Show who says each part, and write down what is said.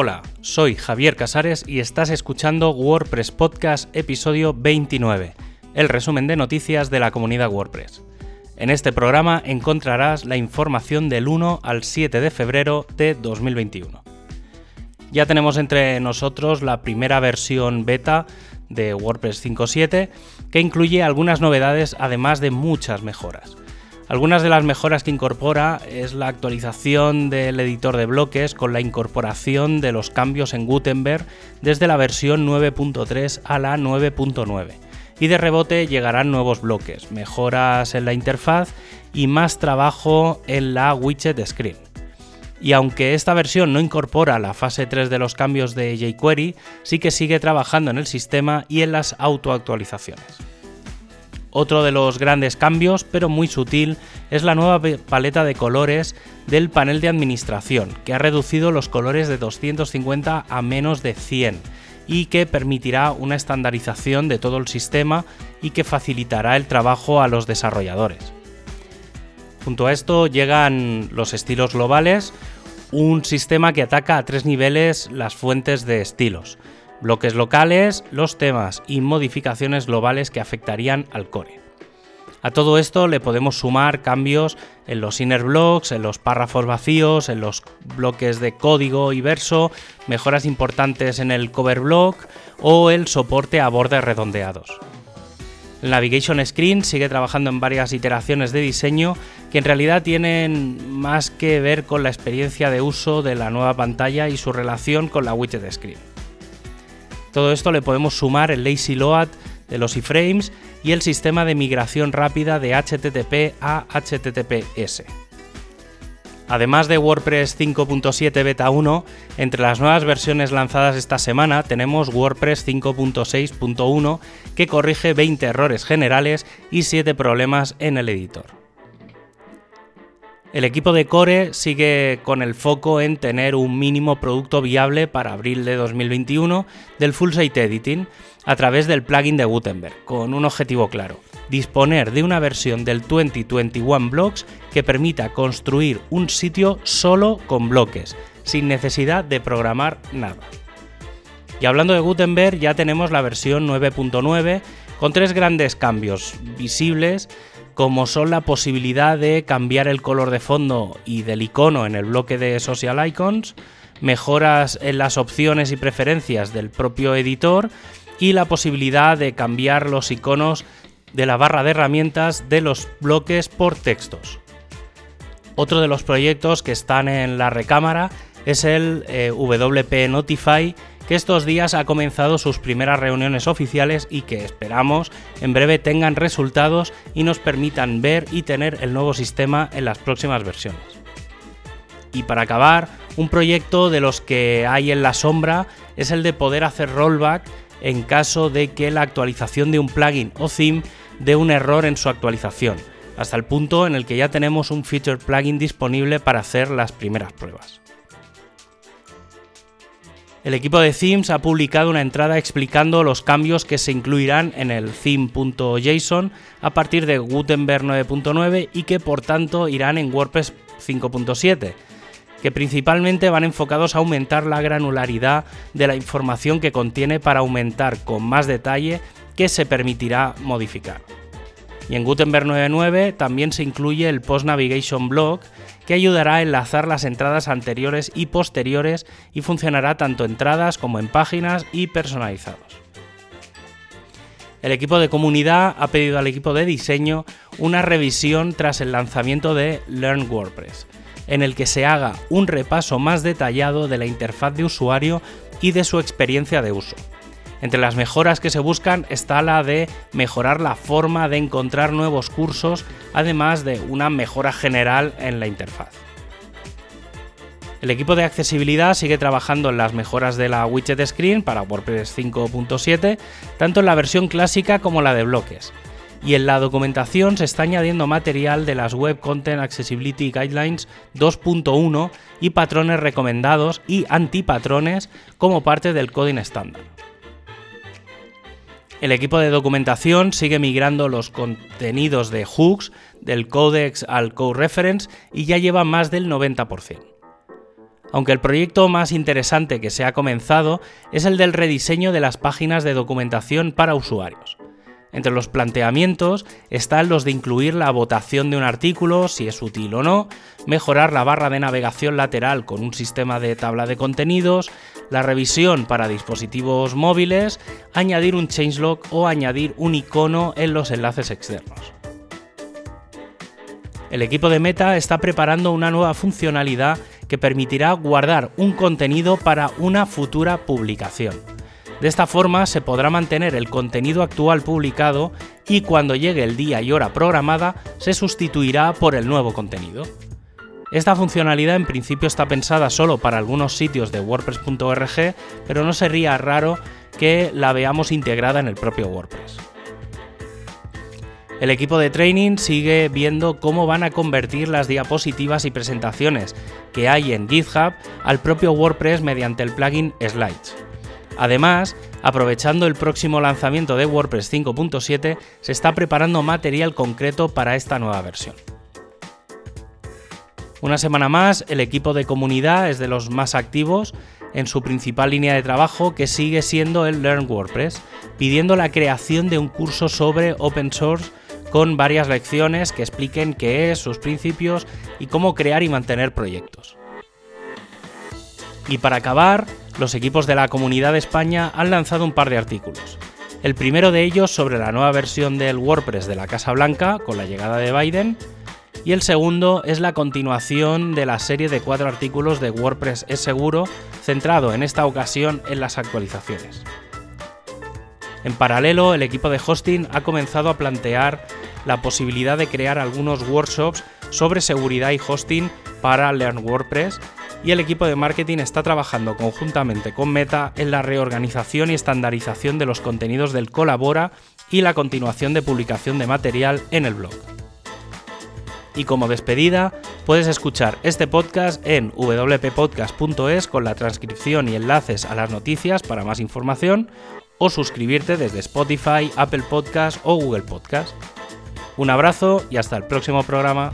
Speaker 1: Hola, soy Javier Casares y estás escuchando WordPress Podcast episodio 29, el resumen de noticias de la comunidad WordPress. En este programa encontrarás la información del 1 al 7 de febrero de 2021. Ya tenemos entre nosotros la primera versión beta de WordPress 5.7 que incluye algunas novedades además de muchas mejoras. Algunas de las mejoras que incorpora es la actualización del editor de bloques con la incorporación de los cambios en Gutenberg desde la versión 9.3 a la 9.9. Y de rebote llegarán nuevos bloques, mejoras en la interfaz y más trabajo en la widget screen. Y aunque esta versión no incorpora la fase 3 de los cambios de jQuery, sí que sigue trabajando en el sistema y en las autoactualizaciones. Otro de los grandes cambios, pero muy sutil, es la nueva paleta de colores del panel de administración, que ha reducido los colores de 250 a menos de 100 y que permitirá una estandarización de todo el sistema y que facilitará el trabajo a los desarrolladores. Junto a esto llegan los estilos globales, un sistema que ataca a tres niveles las fuentes de estilos, bloques locales, los temas y modificaciones globales que afectarían al core. A todo esto le podemos sumar cambios en los inner blocks, en los párrafos vacíos, en los bloques de código y verso, mejoras importantes en el cover block o el soporte a bordes redondeados. El Navigation Screen sigue trabajando en varias iteraciones de diseño que en realidad tienen más que ver con la experiencia de uso de la nueva pantalla y su relación con la widget screen. Todo esto le podemos sumar el lazy load de los iframes y el sistema de migración rápida de HTTP a HTTPS. Además de WordPress 5.7 Beta 1, entre las nuevas versiones lanzadas esta semana tenemos WordPress 5.6.1 que corrige 20 errores generales y 7 problemas en el editor. El equipo de Core sigue con el foco en tener un mínimo producto viable para abril de 2021 del Full Site Editing a través del plugin de Gutenberg, con un objetivo claro, disponer de una versión del 2021 Blocks que permita construir un sitio solo con bloques, sin necesidad de programar nada. Y hablando de Gutenberg, ya tenemos la versión 9.9 con tres grandes cambios visibles como son la posibilidad de cambiar el color de fondo y del icono en el bloque de Social Icons, mejoras en las opciones y preferencias del propio editor y la posibilidad de cambiar los iconos de la barra de herramientas de los bloques por textos. Otro de los proyectos que están en la recámara es el eh, WP Notify que estos días ha comenzado sus primeras reuniones oficiales y que esperamos en breve tengan resultados y nos permitan ver y tener el nuevo sistema en las próximas versiones. Y para acabar, un proyecto de los que hay en la sombra es el de poder hacer rollback en caso de que la actualización de un plugin o theme dé un error en su actualización, hasta el punto en el que ya tenemos un feature plugin disponible para hacer las primeras pruebas. El equipo de themes ha publicado una entrada explicando los cambios que se incluirán en el theme.json a partir de Gutenberg 9.9 y que por tanto irán en WordPress 5.7 que principalmente van enfocados a aumentar la granularidad de la información que contiene para aumentar con más detalle que se permitirá modificar. Y en Gutenberg 9.9 también se incluye el Post Navigation Block que ayudará a enlazar las entradas anteriores y posteriores y funcionará tanto entradas como en páginas y personalizados. El equipo de comunidad ha pedido al equipo de diseño una revisión tras el lanzamiento de Learn WordPress, en el que se haga un repaso más detallado de la interfaz de usuario y de su experiencia de uso. Entre las mejoras que se buscan está la de mejorar la forma de encontrar nuevos cursos, además de una mejora general en la interfaz. El equipo de accesibilidad sigue trabajando en las mejoras de la widget screen para WordPress 5.7, tanto en la versión clásica como la de bloques. Y en la documentación se está añadiendo material de las Web Content Accessibility Guidelines 2.1 y patrones recomendados y antipatrones como parte del coding estándar. El equipo de documentación sigue migrando los contenidos de hooks del codex al code reference y ya lleva más del 90%. aunque el proyecto más interesante que se ha comenzado es el del rediseño de las páginas de documentación para usuarios. Entre los planteamientos están los de incluir la votación de un artículo, si es útil o no, mejorar la barra de navegación lateral con un sistema de tabla de contenidos, la revisión para dispositivos móviles, añadir un changelog o añadir un icono en los enlaces externos. El equipo de Meta está preparando una nueva funcionalidad que permitirá guardar un contenido para una futura publicación. De esta forma se podrá mantener el contenido actual publicado y cuando llegue el día y hora programada se sustituirá por el nuevo contenido. Esta funcionalidad en principio está pensada solo para algunos sitios de wordpress.org, pero no sería raro que la veamos integrada en el propio WordPress. El equipo de training sigue viendo cómo van a convertir las diapositivas y presentaciones que hay en GitHub al propio WordPress mediante el plugin Slides. Además, aprovechando el próximo lanzamiento de WordPress 5.7, se está preparando material concreto para esta nueva versión. Una semana más, el equipo de comunidad es de los más activos en su principal línea de trabajo, que sigue siendo el Learn WordPress, pidiendo la creación de un curso sobre open source con varias lecciones que expliquen qué es, sus principios y cómo crear y mantener proyectos. Y para acabar, los equipos de la Comunidad de España han lanzado un par de artículos. El primero de ellos sobre la nueva versión del WordPress de la Casa Blanca con la llegada de Biden, y el segundo es la continuación de la serie de cuatro artículos de WordPress es seguro, centrado en esta ocasión en las actualizaciones. En paralelo, el equipo de hosting ha comenzado a plantear la posibilidad de crear algunos workshops sobre seguridad y hosting para Learn WordPress y el equipo de marketing está trabajando conjuntamente con Meta en la reorganización y estandarización de los contenidos del Colabora y la continuación de publicación de material en el blog. Y como despedida, puedes escuchar este podcast en wppodcast.es con la transcripción y enlaces a las noticias para más información o suscribirte desde Spotify, Apple Podcast o Google Podcast. Un abrazo y hasta el próximo programa.